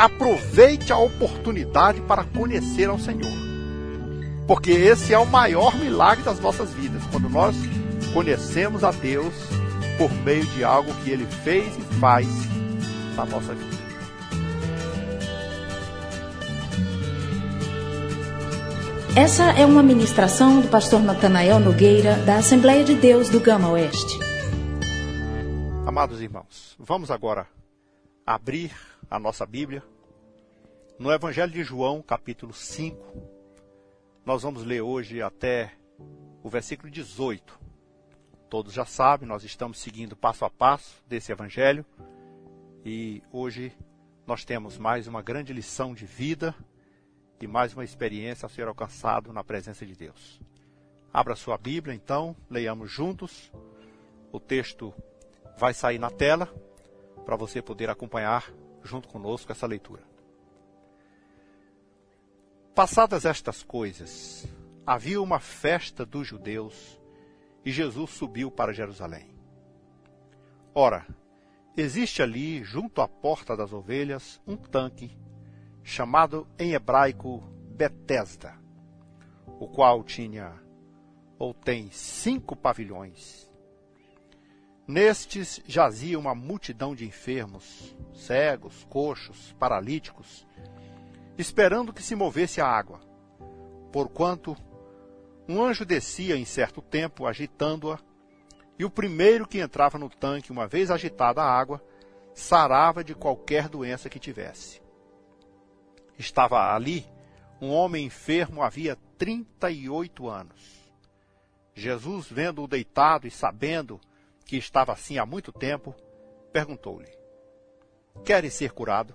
aproveite a oportunidade para conhecer ao Senhor. Porque esse é o maior milagre das nossas vidas, quando nós conhecemos a Deus por meio de algo que Ele fez e faz na nossa vida. Essa é uma ministração do pastor Natanael Nogueira, da Assembleia de Deus do Gama Oeste. Amados irmãos, vamos agora abrir a nossa Bíblia no Evangelho de João, capítulo 5. Nós vamos ler hoje até o versículo 18. Todos já sabem, nós estamos seguindo passo a passo desse Evangelho e hoje nós temos mais uma grande lição de vida e mais uma experiência a ser alcançado na presença de Deus. Abra sua Bíblia, então, leiamos juntos. O texto vai sair na tela para você poder acompanhar junto conosco essa leitura. Passadas estas coisas, havia uma festa dos judeus e Jesus subiu para Jerusalém. Ora, existe ali, junto à porta das ovelhas, um tanque chamado em hebraico Betesda, o qual tinha ou tem cinco pavilhões. Nestes jazia uma multidão de enfermos, cegos, coxos, paralíticos, esperando que se movesse a água, porquanto um anjo descia em certo tempo, agitando-a, e o primeiro que entrava no tanque, uma vez agitada a água, sarava de qualquer doença que tivesse. Estava ali um homem enfermo havia 38 anos. Jesus, vendo-o deitado e sabendo que estava assim há muito tempo, perguntou-lhe: Queres ser curado?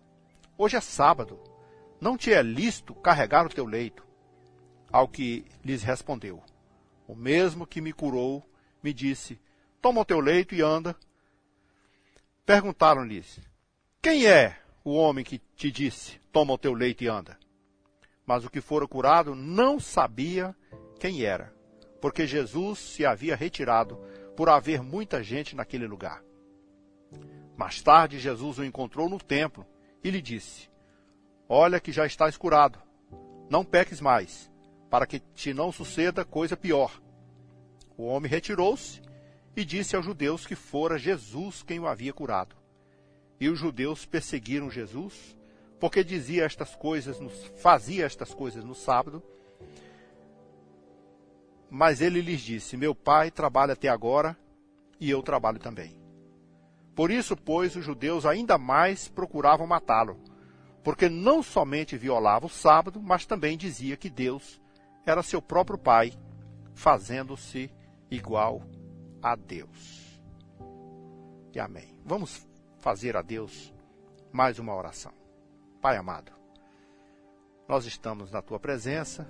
Hoje é sábado, não te é lícito carregar o teu leito. Ao que lhes respondeu: O mesmo que me curou me disse: Toma o teu leito e anda. Perguntaram-lhes: Quem é o homem que te disse: Toma o teu leito e anda. Mas o que fora curado não sabia quem era, porque Jesus se havia retirado por haver muita gente naquele lugar. Mais tarde, Jesus o encontrou no templo e lhe disse: Olha que já estás curado, não peques mais, para que te não suceda coisa pior. O homem retirou-se e disse aos judeus que fora Jesus quem o havia curado. E os judeus perseguiram Jesus, porque dizia estas coisas, fazia estas coisas no sábado. Mas ele lhes disse: Meu pai trabalha até agora, e eu trabalho também. Por isso, pois, os judeus ainda mais procuravam matá-lo, porque não somente violava o sábado, mas também dizia que Deus era seu próprio pai, fazendo-se igual a Deus. E amém. Vamos fazer a Deus mais uma oração. Pai amado, nós estamos na tua presença,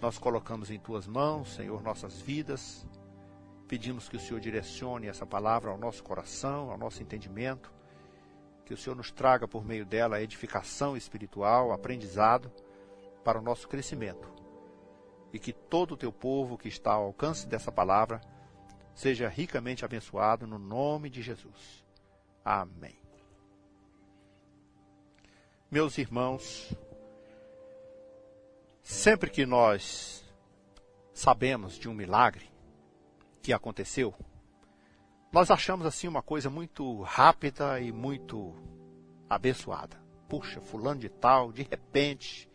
nós colocamos em tuas mãos, Senhor, nossas vidas, pedimos que o Senhor direcione essa palavra ao nosso coração, ao nosso entendimento, que o Senhor nos traga por meio dela edificação espiritual, aprendizado para o nosso crescimento. E que todo o teu povo que está ao alcance dessa palavra seja ricamente abençoado no nome de Jesus. Amém. Meus irmãos, sempre que nós sabemos de um milagre que aconteceu, nós achamos assim uma coisa muito rápida e muito abençoada. Puxa, fulano de tal, de repente,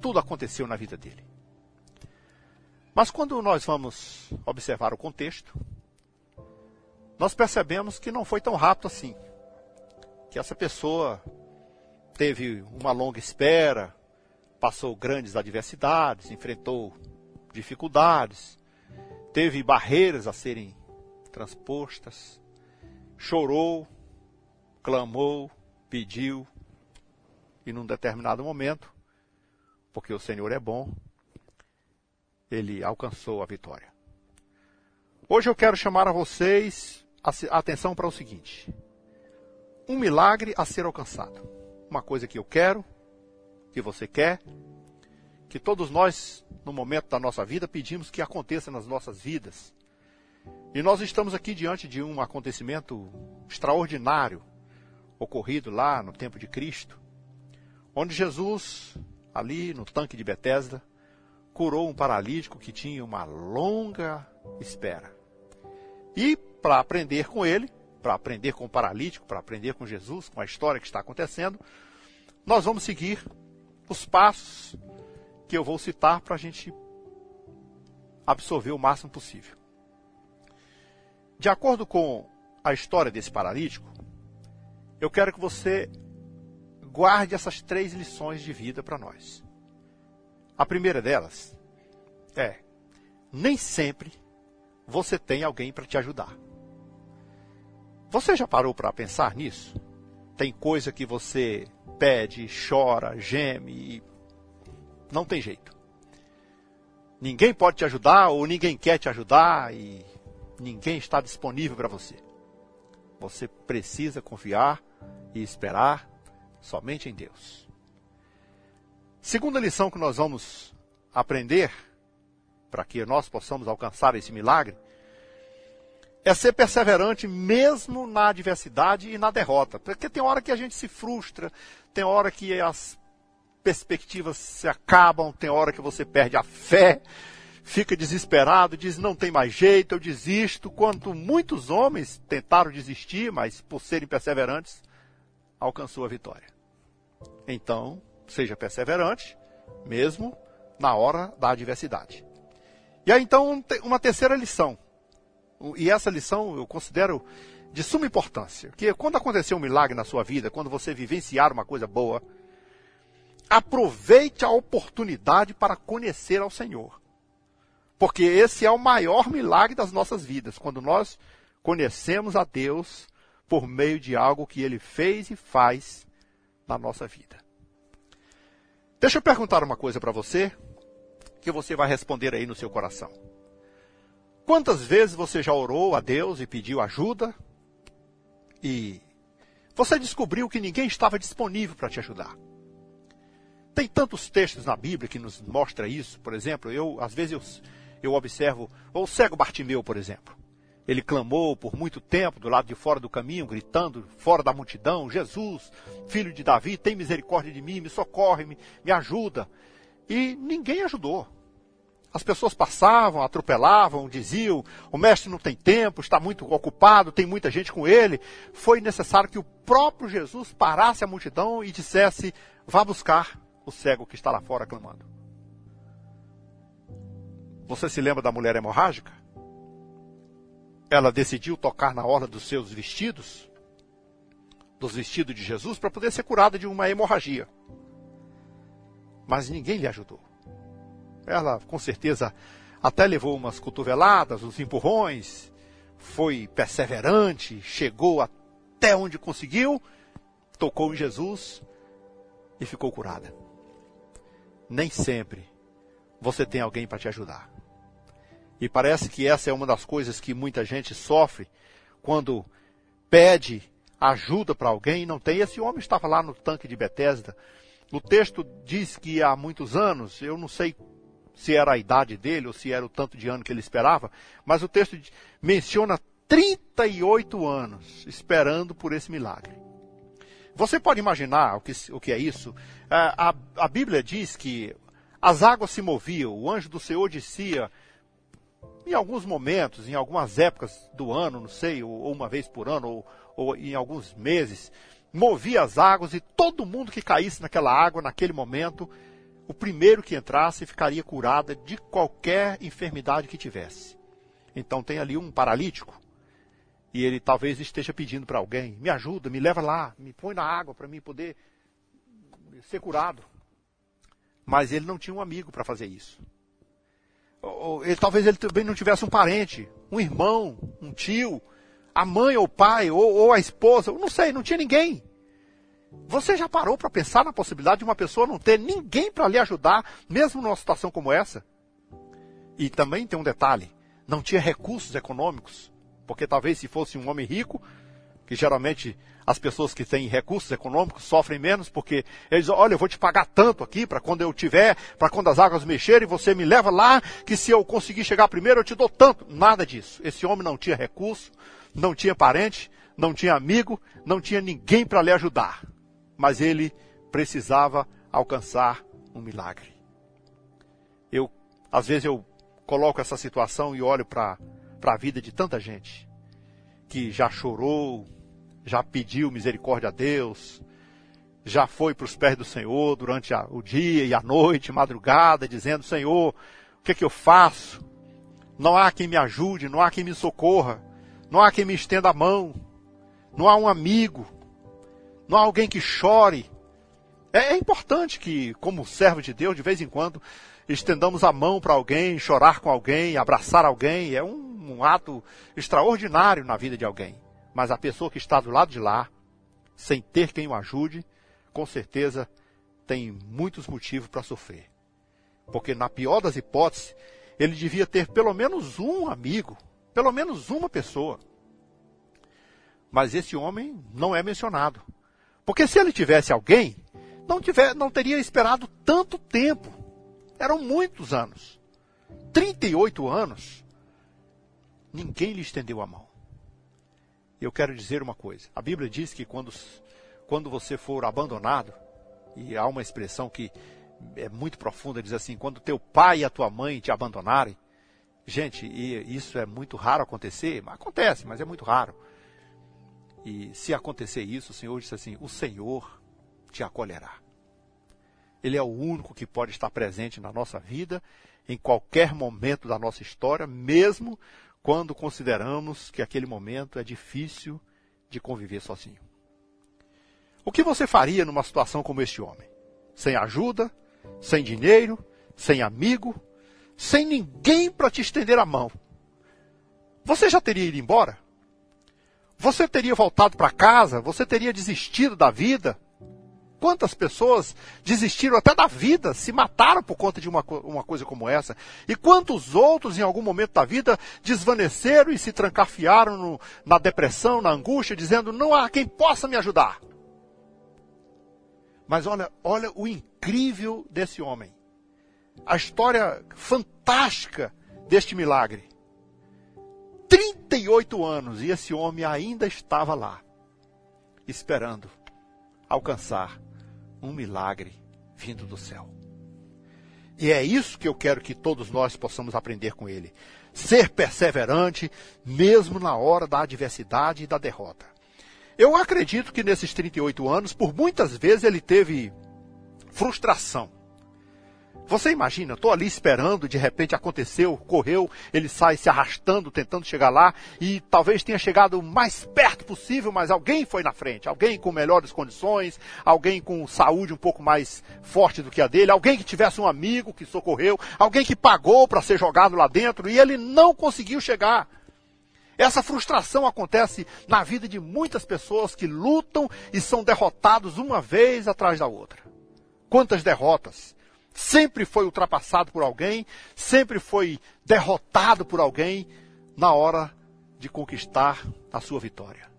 tudo aconteceu na vida dele. Mas quando nós vamos observar o contexto, nós percebemos que não foi tão rápido assim. Que essa pessoa teve uma longa espera, passou grandes adversidades, enfrentou dificuldades, teve barreiras a serem transpostas, chorou, clamou, pediu, e num determinado momento, porque o Senhor é bom, ele alcançou a vitória. Hoje eu quero chamar a vocês a atenção para o seguinte: um milagre a ser alcançado. Uma coisa que eu quero, que você quer, que todos nós, no momento da nossa vida, pedimos que aconteça nas nossas vidas. E nós estamos aqui diante de um acontecimento extraordinário ocorrido lá no tempo de Cristo, onde Jesus, ali no tanque de Betesda, curou um paralítico que tinha uma longa espera. E para aprender com ele, para aprender com o paralítico, para aprender com Jesus, com a história que está acontecendo, nós vamos seguir os passos que eu vou citar para a gente absorver o máximo possível. De acordo com a história desse paralítico, eu quero que você guarde essas três lições de vida para nós. A primeira delas é: nem sempre você tem alguém para te ajudar. Você já parou para pensar nisso? Tem coisa que você pede, chora, geme não tem jeito. Ninguém pode te ajudar ou ninguém quer te ajudar e ninguém está disponível para você. Você precisa confiar e esperar somente em Deus. Segunda lição que nós vamos aprender para que nós possamos alcançar esse milagre é ser perseverante mesmo na adversidade e na derrota. Porque tem hora que a gente se frustra, tem hora que as perspectivas se acabam, tem hora que você perde a fé, fica desesperado, diz não tem mais jeito, eu desisto. Quanto muitos homens tentaram desistir, mas por serem perseverantes, alcançou a vitória. Então, seja perseverante, mesmo na hora da adversidade. E aí então uma terceira lição. E essa lição eu considero de suma importância. Que quando acontecer um milagre na sua vida, quando você vivenciar uma coisa boa, aproveite a oportunidade para conhecer ao Senhor. Porque esse é o maior milagre das nossas vidas, quando nós conhecemos a Deus por meio de algo que ele fez e faz na nossa vida. Deixa eu perguntar uma coisa para você, que você vai responder aí no seu coração. Quantas vezes você já orou a Deus e pediu ajuda e você descobriu que ninguém estava disponível para te ajudar? Tem tantos textos na Bíblia que nos mostra isso. Por exemplo, eu às vezes eu, eu observo o cego Bartimeu, por exemplo. Ele clamou por muito tempo do lado de fora do caminho, gritando fora da multidão: Jesus, filho de Davi, tem misericórdia de mim, me socorre, me, me ajuda. E ninguém ajudou. As pessoas passavam, atropelavam, diziam: o mestre não tem tempo, está muito ocupado, tem muita gente com ele. Foi necessário que o próprio Jesus parasse a multidão e dissesse: vá buscar o cego que está lá fora clamando. Você se lembra da mulher hemorrágica? ela decidiu tocar na orla dos seus vestidos, dos vestidos de Jesus, para poder ser curada de uma hemorragia. Mas ninguém lhe ajudou. Ela, com certeza, até levou umas cotoveladas, uns empurrões, foi perseverante, chegou até onde conseguiu, tocou em Jesus e ficou curada. Nem sempre você tem alguém para te ajudar. E parece que essa é uma das coisas que muita gente sofre quando pede ajuda para alguém e não tem. Esse homem estava lá no tanque de Betesda. O texto diz que há muitos anos, eu não sei se era a idade dele ou se era o tanto de ano que ele esperava, mas o texto menciona 38 anos esperando por esse milagre. Você pode imaginar o que, o que é isso? A, a, a Bíblia diz que as águas se moviam, o anjo do Senhor descia em alguns momentos, em algumas épocas do ano, não sei, ou, uma vez por ano, ou, ou em alguns meses, movia as águas e todo mundo que caísse naquela água, naquele momento, o primeiro que entrasse ficaria curada de qualquer enfermidade que tivesse. Então tem ali um paralítico e ele talvez esteja pedindo para alguém: me ajuda, me leva lá, me põe na água para mim poder ser curado. Mas ele não tinha um amigo para fazer isso ele, talvez ele também não tivesse um parente, um irmão, um tio, a mãe ou o pai, ou, ou a esposa, não sei, não tinha ninguém. Você já parou para pensar na possibilidade de uma pessoa não ter ninguém para lhe ajudar, mesmo numa situação como essa? E também tem um detalhe: não tinha recursos econômicos, porque talvez se fosse um homem rico, que geralmente as pessoas que têm recursos econômicos sofrem menos, porque eles olha, eu vou te pagar tanto aqui para quando eu tiver, para quando as águas mexerem, você me leva lá, que se eu conseguir chegar primeiro, eu te dou tanto. Nada disso. Esse homem não tinha recurso, não tinha parente, não tinha amigo, não tinha ninguém para lhe ajudar. Mas ele precisava alcançar um milagre. Eu, às vezes eu coloco essa situação e olho para a vida de tanta gente que já chorou, já pediu misericórdia a Deus, já foi para os pés do Senhor durante a, o dia e a noite, madrugada, dizendo: Senhor, o que é que eu faço? Não há quem me ajude, não há quem me socorra, não há quem me estenda a mão, não há um amigo, não há alguém que chore. É, é importante que, como servo de Deus, de vez em quando, estendamos a mão para alguém, chorar com alguém, abraçar alguém. É um um ato extraordinário na vida de alguém. Mas a pessoa que está do lado de lá, sem ter quem o ajude, com certeza tem muitos motivos para sofrer. Porque, na pior das hipóteses, ele devia ter pelo menos um amigo, pelo menos uma pessoa. Mas esse homem não é mencionado. Porque se ele tivesse alguém, não, tiver, não teria esperado tanto tempo. Eram muitos anos. 38 anos ninguém lhe estendeu a mão. Eu quero dizer uma coisa: a Bíblia diz que quando, quando você for abandonado, e há uma expressão que é muito profunda, diz assim: quando teu pai e a tua mãe te abandonarem, gente, e isso é muito raro acontecer, acontece, mas é muito raro. E se acontecer isso, o Senhor disse assim: o Senhor te acolherá. Ele é o único que pode estar presente na nossa vida, em qualquer momento da nossa história, mesmo quando consideramos que aquele momento é difícil de conviver sozinho. O que você faria numa situação como este homem? Sem ajuda, sem dinheiro, sem amigo, sem ninguém para te estender a mão. Você já teria ido embora? Você teria voltado para casa? Você teria desistido da vida? Quantas pessoas desistiram até da vida, se mataram por conta de uma, uma coisa como essa? E quantos outros, em algum momento da vida, desvaneceram e se trancafiaram no, na depressão, na angústia, dizendo: não há quem possa me ajudar? Mas olha, olha o incrível desse homem. A história fantástica deste milagre. 38 anos e esse homem ainda estava lá, esperando alcançar um milagre vindo do céu. E é isso que eu quero que todos nós possamos aprender com ele. Ser perseverante, mesmo na hora da adversidade e da derrota. Eu acredito que nesses 38 anos, por muitas vezes, ele teve frustração você imagina, eu estou ali esperando, de repente aconteceu, correu, ele sai se arrastando, tentando chegar lá, e talvez tenha chegado o mais perto possível, mas alguém foi na frente, alguém com melhores condições, alguém com saúde um pouco mais forte do que a dele, alguém que tivesse um amigo que socorreu, alguém que pagou para ser jogado lá dentro, e ele não conseguiu chegar. Essa frustração acontece na vida de muitas pessoas que lutam e são derrotados uma vez atrás da outra. Quantas derrotas! Sempre foi ultrapassado por alguém, sempre foi derrotado por alguém na hora de conquistar a sua vitória.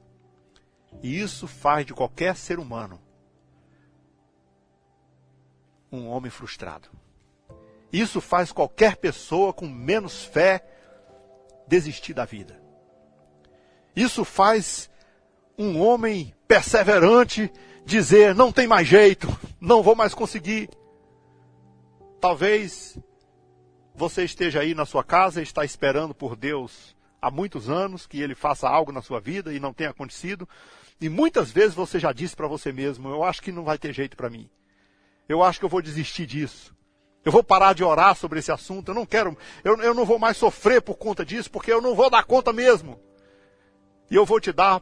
E isso faz de qualquer ser humano um homem frustrado. Isso faz qualquer pessoa com menos fé desistir da vida. Isso faz um homem perseverante dizer: não tem mais jeito, não vou mais conseguir. Talvez você esteja aí na sua casa e está esperando por Deus há muitos anos que Ele faça algo na sua vida e não tenha acontecido. E muitas vezes você já disse para você mesmo: Eu acho que não vai ter jeito para mim. Eu acho que eu vou desistir disso. Eu vou parar de orar sobre esse assunto. Eu não quero, eu, eu não vou mais sofrer por conta disso, porque eu não vou dar conta mesmo. E eu vou te dar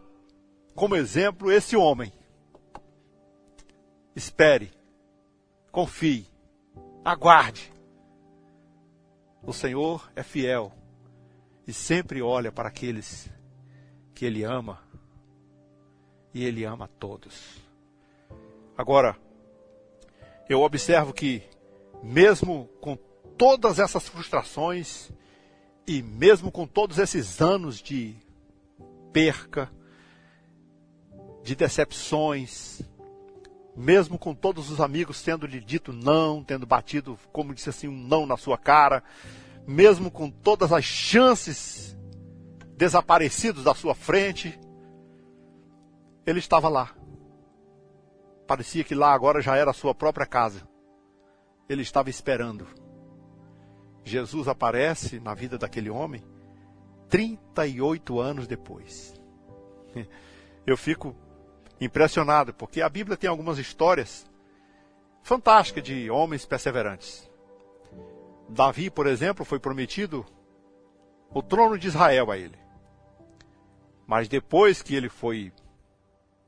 como exemplo esse homem. Espere, confie, Aguarde. O Senhor é fiel e sempre olha para aqueles que Ele ama. E Ele ama todos. Agora, eu observo que, mesmo com todas essas frustrações, e mesmo com todos esses anos de perca, de decepções, mesmo com todos os amigos tendo lhe dito não, tendo batido, como disse assim, um não na sua cara, mesmo com todas as chances desaparecidos da sua frente, ele estava lá. Parecia que lá agora já era a sua própria casa. Ele estava esperando. Jesus aparece na vida daquele homem 38 anos depois. Eu fico impressionado, porque a Bíblia tem algumas histórias fantásticas de homens perseverantes. Davi, por exemplo, foi prometido o trono de Israel a ele. Mas depois que ele foi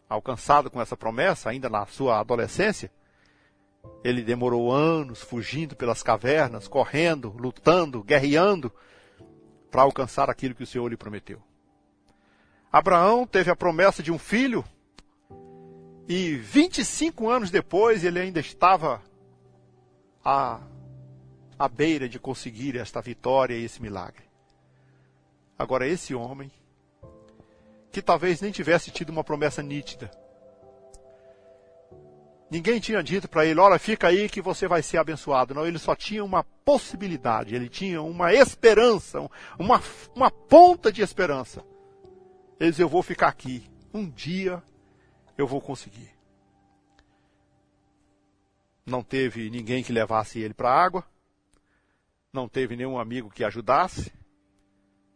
alcançado com essa promessa, ainda na sua adolescência, ele demorou anos fugindo pelas cavernas, correndo, lutando, guerreando, para alcançar aquilo que o Senhor lhe prometeu. Abraão teve a promessa de um filho, e 25 anos depois ele ainda estava à, à beira de conseguir esta vitória e esse milagre. Agora, esse homem, que talvez nem tivesse tido uma promessa nítida, Ninguém tinha dito para ele, olha, fica aí que você vai ser abençoado. Não, ele só tinha uma possibilidade, ele tinha uma esperança, uma, uma ponta de esperança. Ele disse, eu vou ficar aqui. Um dia eu vou conseguir. Não teve ninguém que levasse ele para a água. Não teve nenhum amigo que ajudasse.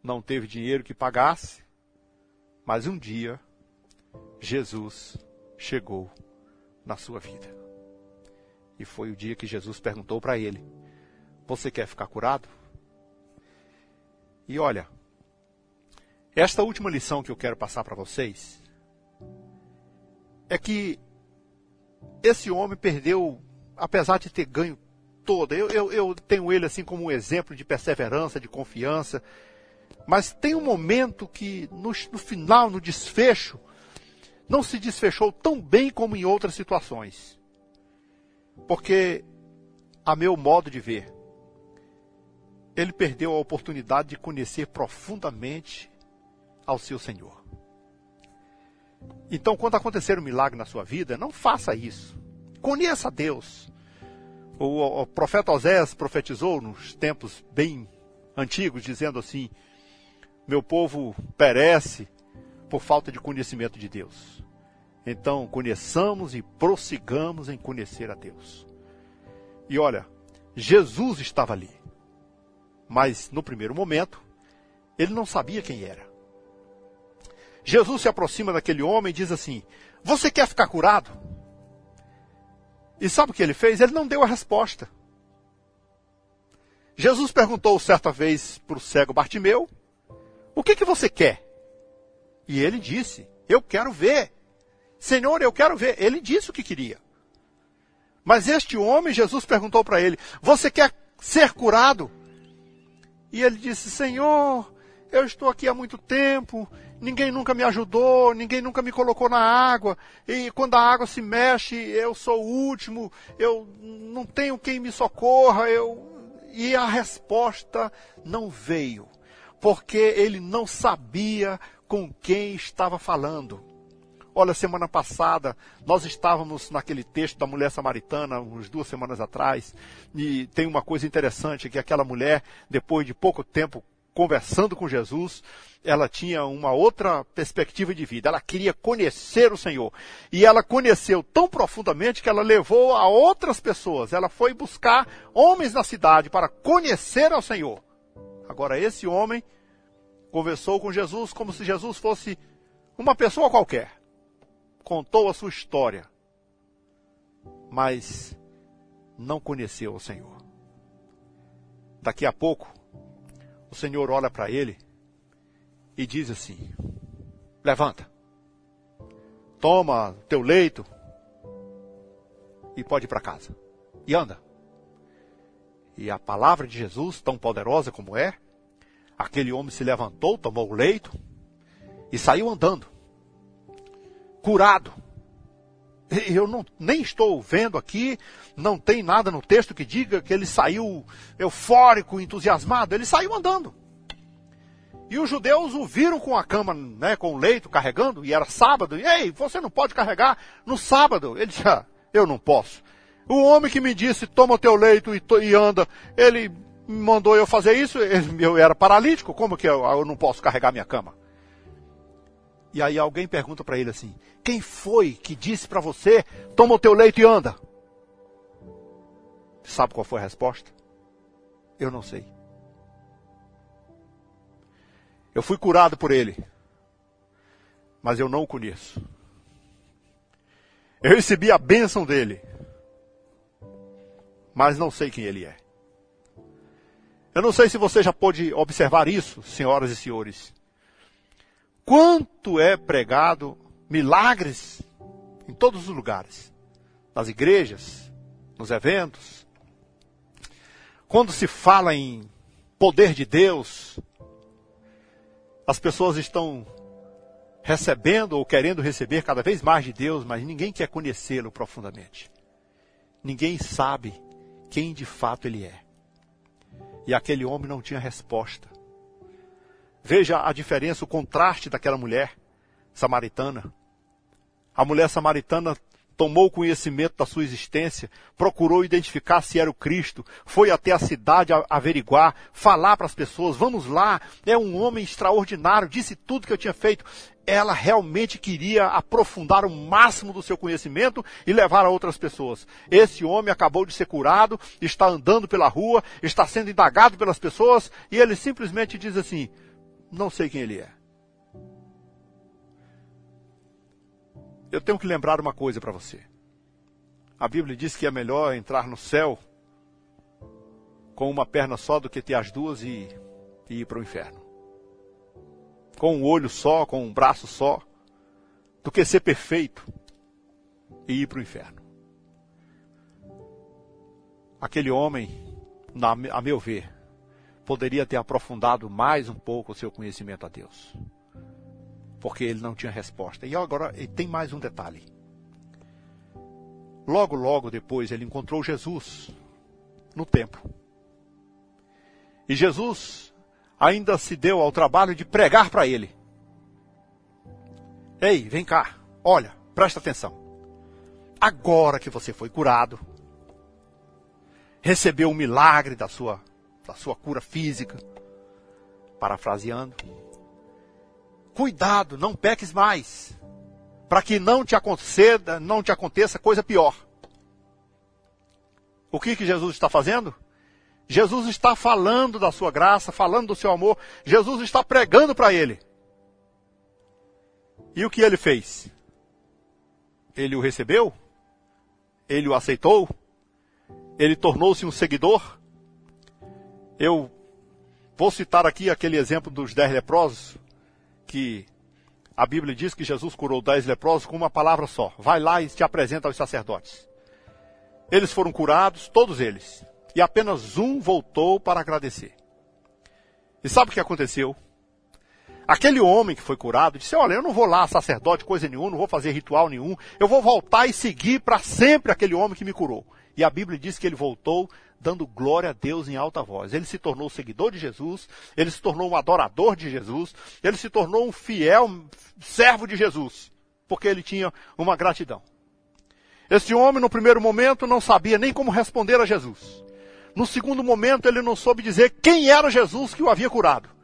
Não teve dinheiro que pagasse. Mas um dia, Jesus chegou na sua vida. E foi o dia que Jesus perguntou para ele: Você quer ficar curado? E olha, esta última lição que eu quero passar para vocês é que esse homem perdeu, apesar de ter ganho toda, eu, eu, eu tenho ele assim como um exemplo de perseverança, de confiança, mas tem um momento que no, no final, no desfecho, não se desfechou tão bem como em outras situações. Porque, a meu modo de ver, ele perdeu a oportunidade de conhecer profundamente ao seu Senhor. Então, quando acontecer um milagre na sua vida, não faça isso. Conheça Deus. O, o profeta Osés profetizou nos tempos bem antigos, dizendo assim: Meu povo perece por falta de conhecimento de Deus. Então, conheçamos e prossigamos em conhecer a Deus. E olha, Jesus estava ali. Mas, no primeiro momento, ele não sabia quem era. Jesus se aproxima daquele homem e diz assim: Você quer ficar curado? E sabe o que ele fez? Ele não deu a resposta. Jesus perguntou certa vez para o cego Bartimeu: O que, que você quer? E ele disse: Eu quero ver. Senhor, eu quero ver. Ele disse o que queria. Mas este homem, Jesus perguntou para ele: Você quer ser curado? E ele disse: Senhor, eu estou aqui há muito tempo, ninguém nunca me ajudou, ninguém nunca me colocou na água, e quando a água se mexe, eu sou o último, eu não tenho quem me socorra, eu... E a resposta não veio, porque ele não sabia com quem estava falando. Olha, semana passada nós estávamos naquele texto da mulher samaritana, umas duas semanas atrás, e tem uma coisa interessante que aquela mulher, depois de pouco tempo conversando com Jesus, ela tinha uma outra perspectiva de vida. Ela queria conhecer o Senhor. E ela conheceu tão profundamente que ela levou a outras pessoas. Ela foi buscar homens na cidade para conhecer ao Senhor. Agora, esse homem conversou com Jesus como se Jesus fosse uma pessoa qualquer. Contou a sua história, mas não conheceu o Senhor. Daqui a pouco, o Senhor olha para ele e diz assim: Levanta, toma teu leito e pode ir para casa. E anda. E a palavra de Jesus, tão poderosa como é, Aquele homem se levantou, tomou o leito e saiu andando. Curado. Eu não, nem estou vendo aqui, não tem nada no texto que diga que ele saiu eufórico, entusiasmado. Ele saiu andando. E os judeus o viram com a cama, né, com o leito carregando, e era sábado. E, Ei, você não pode carregar no sábado. Ele disse, ah, eu não posso. O homem que me disse, toma o teu leito e, e anda, ele mandou eu fazer isso, eu era paralítico, como que eu, eu não posso carregar minha cama? E aí alguém pergunta para ele assim: Quem foi que disse para você, toma o teu leito e anda? Sabe qual foi a resposta? Eu não sei. Eu fui curado por ele, mas eu não o conheço. Eu recebi a bênção dele, mas não sei quem ele é. Eu não sei se você já pôde observar isso, senhoras e senhores quanto é pregado milagres em todos os lugares, nas igrejas, nos eventos. Quando se fala em poder de Deus, as pessoas estão recebendo ou querendo receber cada vez mais de Deus, mas ninguém quer conhecê-lo profundamente. Ninguém sabe quem de fato ele é. E aquele homem não tinha resposta. Veja a diferença, o contraste daquela mulher samaritana. A mulher samaritana tomou conhecimento da sua existência, procurou identificar se era o Cristo, foi até a cidade averiguar, falar para as pessoas: vamos lá, é um homem extraordinário, disse tudo que eu tinha feito. Ela realmente queria aprofundar o máximo do seu conhecimento e levar a outras pessoas. Esse homem acabou de ser curado, está andando pela rua, está sendo indagado pelas pessoas e ele simplesmente diz assim: não sei quem ele é. Eu tenho que lembrar uma coisa para você. A Bíblia diz que é melhor entrar no céu com uma perna só do que ter as duas e, e ir para o inferno. Com um olho só, com um braço só, do que ser perfeito e ir para o inferno. Aquele homem, na, a meu ver, poderia ter aprofundado mais um pouco o seu conhecimento a Deus. Porque ele não tinha resposta. E agora ele tem mais um detalhe. Logo, logo depois ele encontrou Jesus no templo. E Jesus ainda se deu ao trabalho de pregar para ele. Ei, vem cá, olha, presta atenção. Agora que você foi curado, recebeu o milagre da sua da sua cura física. Parafraseando. Cuidado, não peques mais, para que não te aconteça, não te aconteça coisa pior. O que que Jesus está fazendo? Jesus está falando da sua graça, falando do seu amor. Jesus está pregando para ele. E o que ele fez? Ele o recebeu? Ele o aceitou? Ele tornou-se um seguidor? Eu vou citar aqui aquele exemplo dos dez leprosos, que a Bíblia diz que Jesus curou dez leprosos com uma palavra só. Vai lá e te apresenta aos sacerdotes. Eles foram curados, todos eles. E apenas um voltou para agradecer. E sabe o que aconteceu? Aquele homem que foi curado disse: Olha, eu não vou lá, sacerdote, coisa nenhuma, não vou fazer ritual nenhum, eu vou voltar e seguir para sempre aquele homem que me curou. E a Bíblia diz que ele voltou dando glória a Deus em alta voz. Ele se tornou seguidor de Jesus, ele se tornou um adorador de Jesus, ele se tornou um fiel servo de Jesus, porque ele tinha uma gratidão. Esse homem, no primeiro momento, não sabia nem como responder a Jesus. No segundo momento, ele não soube dizer quem era Jesus que o havia curado.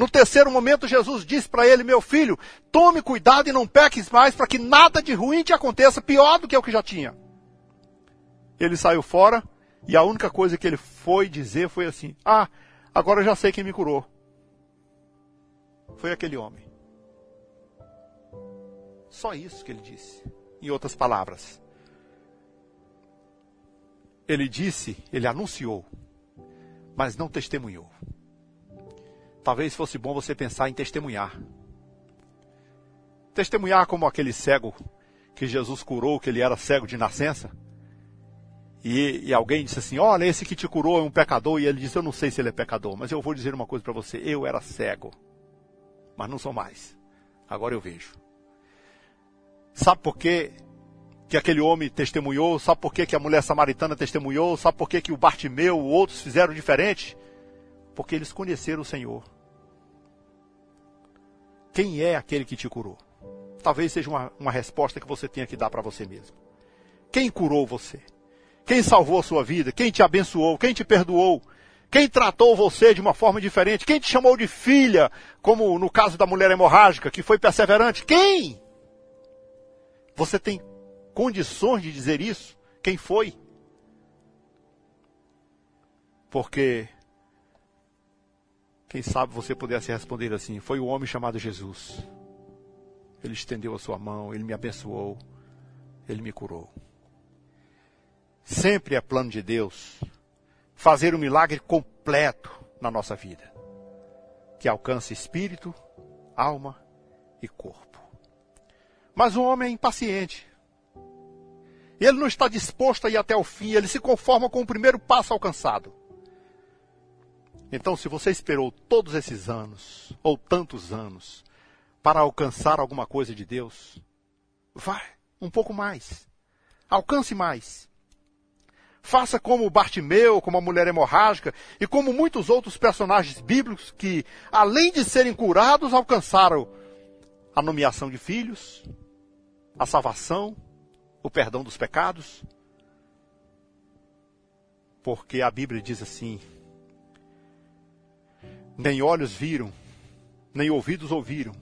No terceiro momento, Jesus disse para ele: Meu filho, tome cuidado e não peques mais, para que nada de ruim te aconteça, pior do que o que já tinha. Ele saiu fora e a única coisa que ele foi dizer foi assim: Ah, agora eu já sei quem me curou. Foi aquele homem. Só isso que ele disse. Em outras palavras, ele disse, ele anunciou, mas não testemunhou. Talvez fosse bom você pensar em testemunhar. Testemunhar como aquele cego que Jesus curou, que ele era cego de nascença. E, e, alguém disse assim: Olha, esse que te curou é um pecador. E ele disse: Eu não sei se ele é pecador, mas eu vou dizer uma coisa para você: Eu era cego, mas não sou mais. Agora eu vejo. Sabe por que que aquele homem testemunhou? Sabe por que, que a mulher samaritana testemunhou? Sabe por que, que o Bartimeu, outros fizeram diferente? Porque eles conheceram o Senhor. Quem é aquele que te curou? Talvez seja uma, uma resposta que você tenha que dar para você mesmo. Quem curou você? Quem salvou a sua vida? Quem te abençoou? Quem te perdoou? Quem tratou você de uma forma diferente? Quem te chamou de filha, como no caso da mulher hemorrágica, que foi perseverante? Quem? Você tem condições de dizer isso? Quem foi? Porque, quem sabe você pudesse responder assim: foi o homem chamado Jesus. Ele estendeu a sua mão, ele me abençoou, ele me curou. Sempre é plano de Deus fazer um milagre completo na nossa vida, que alcance espírito, alma e corpo. Mas o homem é impaciente. Ele não está disposto a ir até o fim, ele se conforma com o primeiro passo alcançado. Então, se você esperou todos esses anos, ou tantos anos, para alcançar alguma coisa de Deus, vai um pouco mais. Alcance mais. Faça como Bartimeu, como a mulher hemorrágica e como muitos outros personagens bíblicos que, além de serem curados, alcançaram a nomeação de filhos, a salvação, o perdão dos pecados? Porque a Bíblia diz assim: nem olhos viram, nem ouvidos ouviram,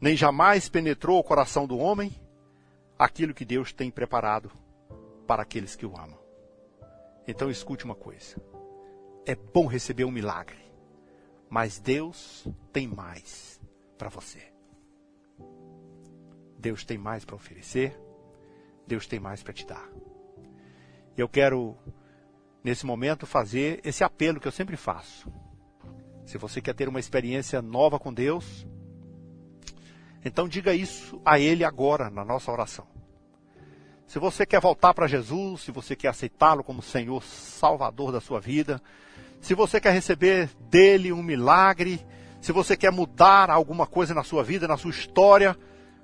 nem jamais penetrou o coração do homem aquilo que Deus tem preparado para aqueles que o amam. Então escute uma coisa: é bom receber um milagre, mas Deus tem mais para você. Deus tem mais para oferecer. Deus tem mais para te dar. Eu quero, nesse momento, fazer esse apelo que eu sempre faço. Se você quer ter uma experiência nova com Deus, então diga isso a Ele agora, na nossa oração. Se você quer voltar para Jesus, se você quer aceitá-lo como Senhor Salvador da sua vida, se você quer receber dele um milagre, se você quer mudar alguma coisa na sua vida, na sua história,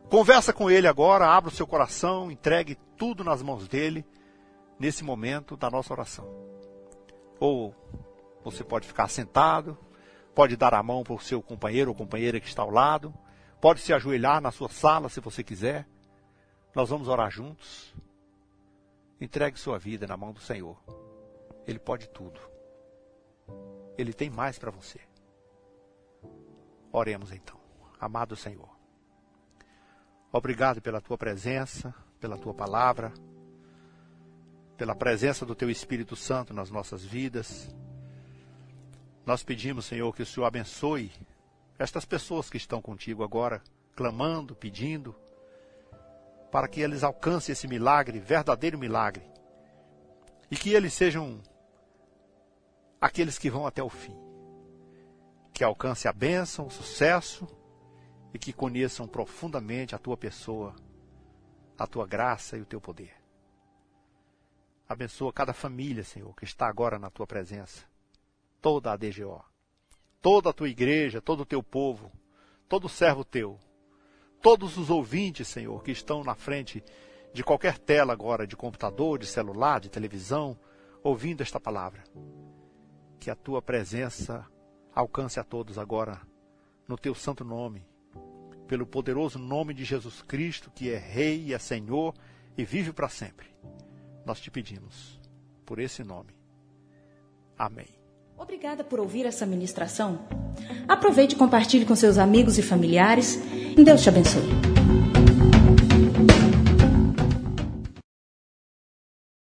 Conversa com ele agora, abra o seu coração, entregue tudo nas mãos dele nesse momento da nossa oração. Ou você pode ficar sentado, pode dar a mão para o seu companheiro ou companheira que está ao lado, pode se ajoelhar na sua sala se você quiser. Nós vamos orar juntos. Entregue sua vida na mão do Senhor. Ele pode tudo. Ele tem mais para você. Oremos então. Amado Senhor. Obrigado pela tua presença, pela tua palavra, pela presença do teu Espírito Santo nas nossas vidas. Nós pedimos, Senhor, que o Senhor abençoe estas pessoas que estão contigo agora, clamando, pedindo, para que eles alcancem esse milagre, verdadeiro milagre, e que eles sejam aqueles que vão até o fim, que alcance a bênção, o sucesso e que conheçam profundamente a tua pessoa, a tua graça e o teu poder. Abençoa cada família, Senhor, que está agora na tua presença. Toda a DGO, toda a tua igreja, todo o teu povo, todo servo teu, todos os ouvintes, Senhor, que estão na frente de qualquer tela agora, de computador, de celular, de televisão, ouvindo esta palavra. Que a tua presença alcance a todos agora, no teu santo nome pelo poderoso nome de Jesus Cristo, que é Rei e é Senhor e vive para sempre. Nós te pedimos por esse nome. Amém. Obrigada por ouvir essa ministração. Aproveite e compartilhe com seus amigos e familiares. Deus te abençoe.